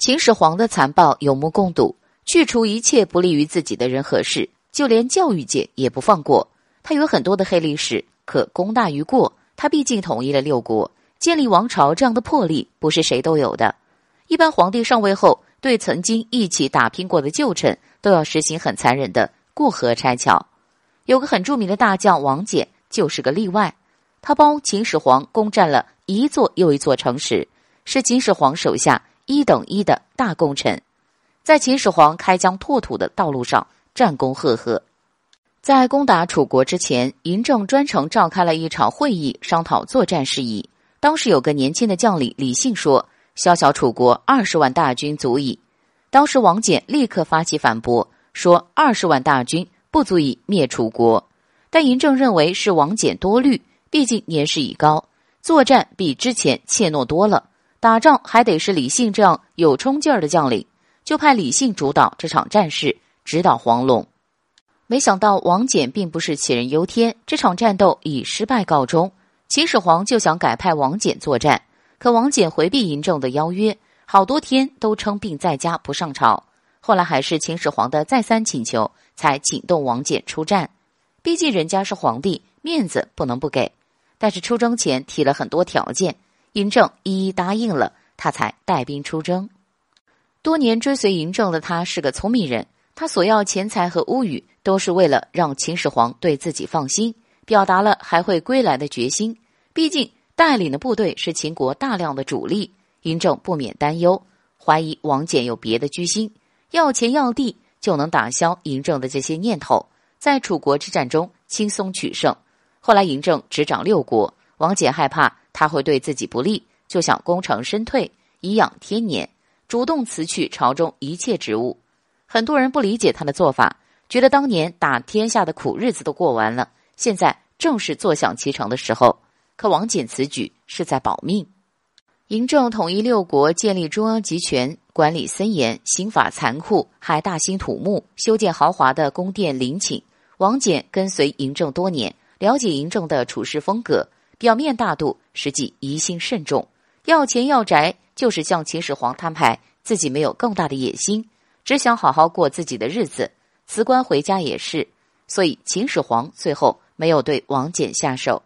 秦始皇的残暴有目共睹，去除一切不利于自己的人和事，就连教育界也不放过。他有很多的黑历史，可功大于过。他毕竟统一了六国，建立王朝这样的魄力不是谁都有的。一般皇帝上位后，对曾经一起打拼过的旧臣都要实行很残忍的过河拆桥。有个很著名的大将王翦就是个例外，他帮秦始皇攻占了一座又一座城池，是秦始皇手下。一等一的大功臣，在秦始皇开疆拓土的道路上战功赫赫。在攻打楚国之前，嬴政专程召开了一场会议，商讨作战事宜。当时有个年轻的将领李信说：“小小楚国二十万大军足矣。”当时王翦立刻发起反驳，说：“二十万大军不足以灭楚国。”但嬴政认为是王翦多虑，毕竟年事已高，作战比之前怯懦多了。打仗还得是李信这样有冲劲儿的将领，就派李信主导这场战事，指导黄龙。没想到王翦并不是杞人忧天，这场战斗以失败告终。秦始皇就想改派王翦作战，可王翦回避嬴政的邀约，好多天都称病在家不上朝。后来还是秦始皇的再三请求，才请动王翦出战。毕竟人家是皇帝，面子不能不给。但是出征前提了很多条件。嬴政一一答应了，他才带兵出征。多年追随嬴政的他是个聪明人，他索要钱财和屋宇，都是为了让秦始皇对自己放心，表达了还会归来的决心。毕竟带领的部队是秦国大量的主力，嬴政不免担忧，怀疑王翦有别的居心，要钱要地就能打消嬴政的这些念头，在楚国之战中轻松取胜。后来嬴政执掌六国，王翦害怕。他会对自己不利，就想功成身退，颐养天年，主动辞去朝中一切职务。很多人不理解他的做法，觉得当年打天下的苦日子都过完了，现在正是坐享其成的时候。可王翦此举是在保命。嬴政统一六国，建立中央集权，管理森严，刑法残酷，还大兴土木，修建豪华的宫殿陵寝。王翦跟随嬴政多年，了解嬴政的处事风格。表面大度，实际疑心甚重，要钱要宅，就是向秦始皇摊牌，自己没有更大的野心，只想好好过自己的日子，辞官回家也是。所以秦始皇最后没有对王翦下手。